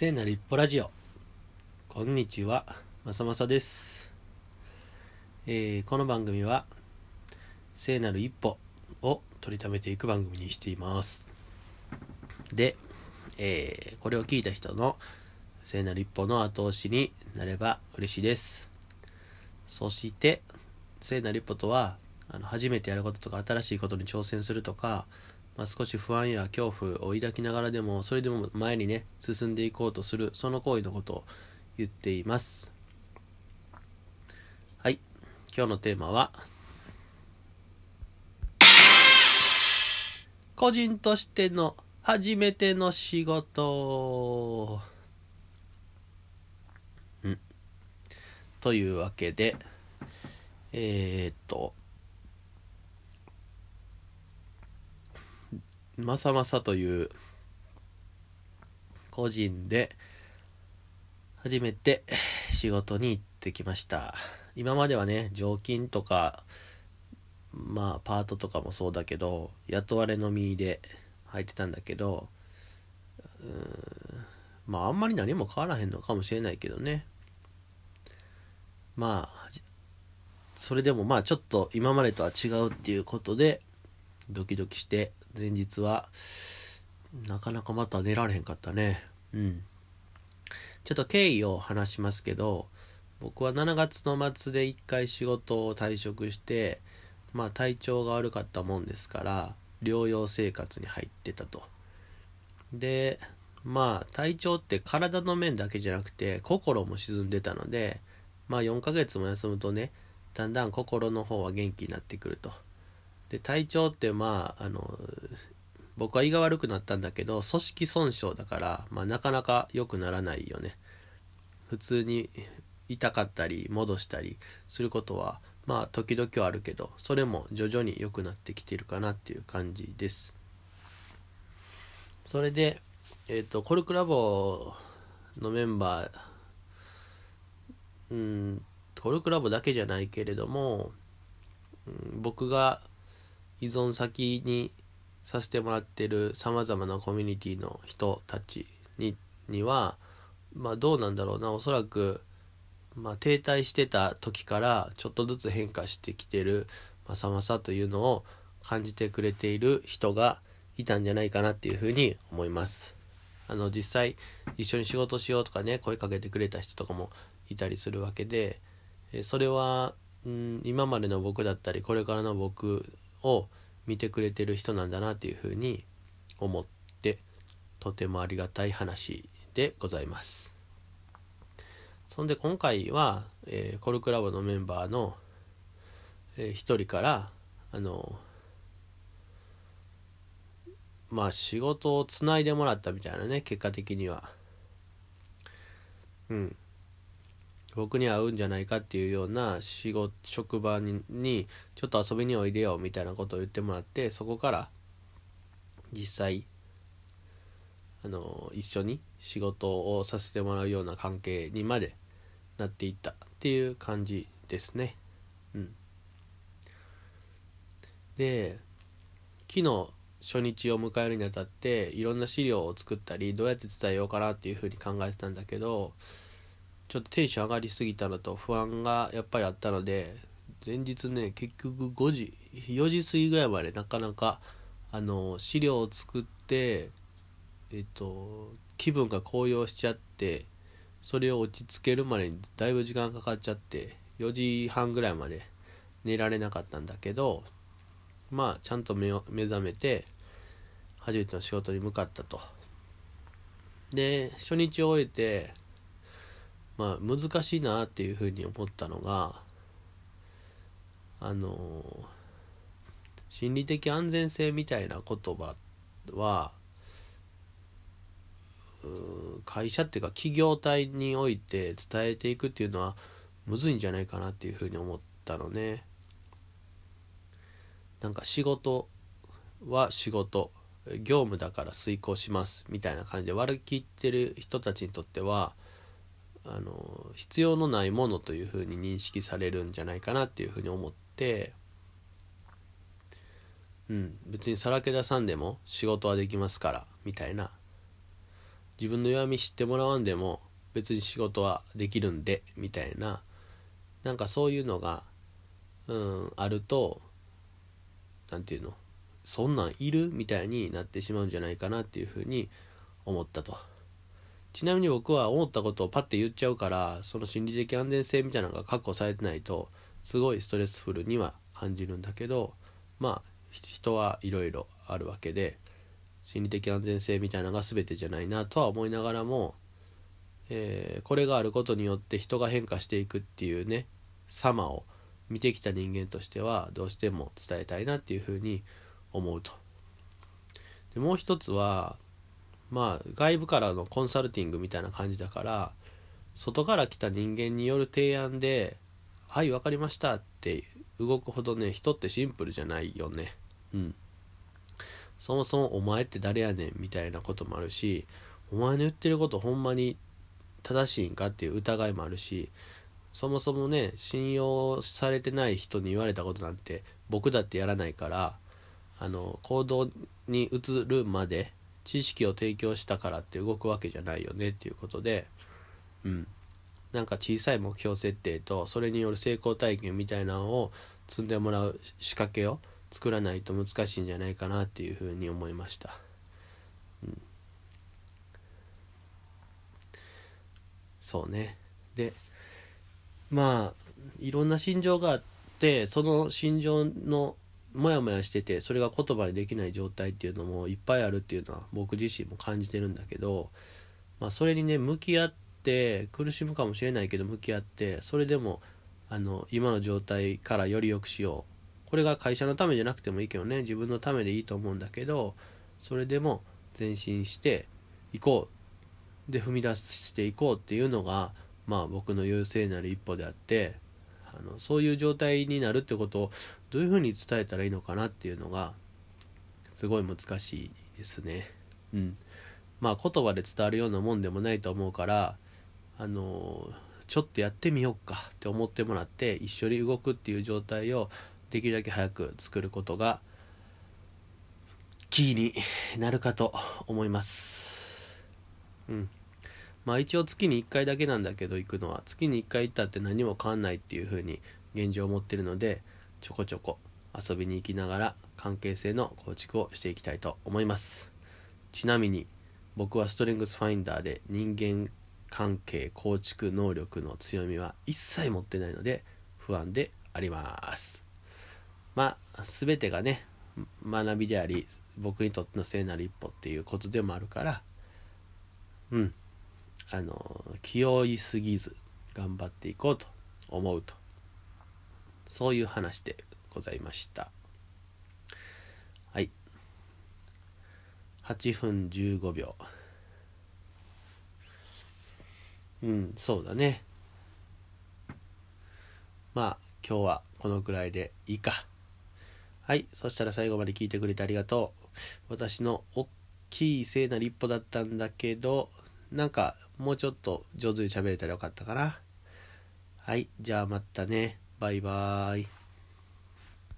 聖なる一歩ラジオ。こんにちは。まさまさです、えーこの番組は聖なる一歩を取りためていく番組にしています。で、えーこれを聞いた人の聖なる一歩の後押しになれば嬉しいです。そして聖なる一歩とはあの初めてやることとか新しいことに挑戦するとか、まあ、少し不安や恐怖を抱きながらでもそれでも前にね進んでいこうとするその行為のことを言っています。はい。今日のテーマは個人としての初めての仕事。うん。というわけでえー、っとまさまさという個人で初めて仕事に行ってきました。今まではね常勤とかまあパートとかもそうだけど雇われの身で入ってたんだけどうんまああんまり何も変わらへんのかもしれないけどね。まあそれでもまあちょっと今までとは違うっていうことでドキドキして前日はなかなかまた寝られへんかったね。うん。ちょっと経緯を話しますけど僕は7月の末で1回仕事を退職してまあ体調が悪かったもんですから療養生活に入ってたと。でまあ体調って体の面だけじゃなくて心も沈んでたのでまあ4ヶ月も休むとねだんだん心の方は元気になってくると。で体調ってまああの僕は胃が悪くなったんだけど組織損傷だから、まあ、なかなか良くならないよね。普通に痛かったり戻したりすることはまあ時々はあるけどそれも徐々に良くなってきてるかなっていう感じです。それでえっ、とコルクラボのメンバーうんコルクラボだけじゃないけれども、僕が依存先にさせてもらってるさまざまなコミュニティの人たちににはまあどうなんだろうなおそらく、まあ、停滞してた時からちょっとずつ変化してきてるまさまさというのを感じてくれている人がいたんじゃないかなっていうふうに思います。あの実際一緒に仕事しようとかね声かけてくれた人とかもいたりするわけでそれは、うん、今までの僕だったりこれからの僕を見てくれてる人なんだなっていうふうに思ってとてもありがたい話でございます。そんで今回は、えーコルクラボのメンバーの、えー一人からあのまあ仕事をつないでもらったみたいなね結果的には。うん。僕に合うんじゃないかっていうような仕事職場にちょっと遊びにおいでよみたいなことを言ってもらってそこから実際あの一緒に仕事をさせてもらうような関係にまでなっていったっていう感じですね。うん、で昨日初日を迎えるにあたっていろんな資料を作ったりどうやって伝えようかなっていうふうに考えてたんだけどちょっとテンション上がりすぎたのと不安がやっぱりあったので前日ね結局5時4時過ぎぐらいまでなかなかあの資料を作ってえっと気分が高揚しちゃってそれを落ち着けるまでにだいぶ時間かかっちゃって4時半ぐらいまで寝られなかったんだけどまあちゃんと目を目覚めて初めての仕事に向かったと。で初日を終えてまあ難しいなっていうふうに思ったのがあの心理的安全性みたいな言葉は会社っていうか企業体において伝えていくっていうのはむずいんじゃないかなっていうふうに思ったのね。なんか仕事は仕事。業務だから遂行しますみたいな感じで割り切ってる人たちにとってはあの必要のないものというふうに認識されるんじゃないかなっていうふうに思って、うん、別にさらけ出さんでも仕事はできますからみたいな。自分の弱み知ってもらわんでも別に仕事はできるんでみたいな。なんかそういうのがうんあると何て言うのそんなんいるみたいになってしまうんじゃないかなっていうふうに思ったと。ちなみに僕は思ったことをパッて言っちゃうからその心理的安全性みたいなのが確保されてないとすごいストレスフルには感じるんだけどまあ人はいろいろあるわけで心理的安全性みたいなのが全てじゃないなとは思いながらも、えー、これがあることによって人が変化していくっていうね様を見てきた人間としてはどうしても伝えたいなっていうふうに思うと。でもう一つはまあ外部からのコンサルティングみたいな感じだから外から来た人間による提案で「はい分かりました」って動くほどね人ってシンプルじゃないよね。うん。そもそもお前って誰やねんみたいなこともあるしお前の言ってることほんまに正しいんかっていう疑いもあるしそもそもね信用されてない人に言われたことなんて僕だってやらないからあの行動に移るまで知識を提供したからって動くわけじゃないよねっていうことでうん。なんか小さい目標設定とそれによる成功体験みたいなのを積んでもらう仕掛けを作らないと難しいんじゃないかなっていうふうに思いました。うん、そうね。でまあいろんな心情があってその心情のモヤモヤしててそれが言葉にできない状態っていうのもいっぱいあるっていうのは僕自身も感じてるんだけど、まあ、それにね向き合って苦しむかもしれないけど向き合ってそれでもあの今の状態からより良くしよう。これが会社のためじゃなくてもいいけどね自分のためでいいと思うんだけどそれでも前進していこう。で踏み出していこうっていうのがまあ僕の優勢なる一歩であってあのそういう状態になるってことをどういうふうに伝えたらいいのかなっていうのがすごい難しいですね。うん、まあ言葉で伝わるようなもんでもないと思うからあのちょっとやってみようかって思ってもらって一緒に動くっていう状態をできるだけ早く作ることがキーになるかと思います。うん。まあ一応月に1回だけなんだけど行くのは月に1回行ったって何も変わんないっていう風に現状を持ってるのでちょこちょこ遊びに行きながら関係性の構築をしていきたいと思います。ちなみに僕はストレングスファインダーで人間関係構築能力の強みは一切持ってないので不安であります。まあ全てがね学びであり僕にとっての聖なる一歩っていうことでもあるからうん。あの気負いすぎず頑張っていこうと思うと。そういう話でございました。はい。8分15秒。うんそうだね。まあ今日はこのくらいでいいか。はい。そしたら最後まで聞いてくれてありがとう。私の大きい聖なる一歩だったんだけどなんかもうちょっと上手に喋れたらよかったかなはいじゃあまたねバイバーイ。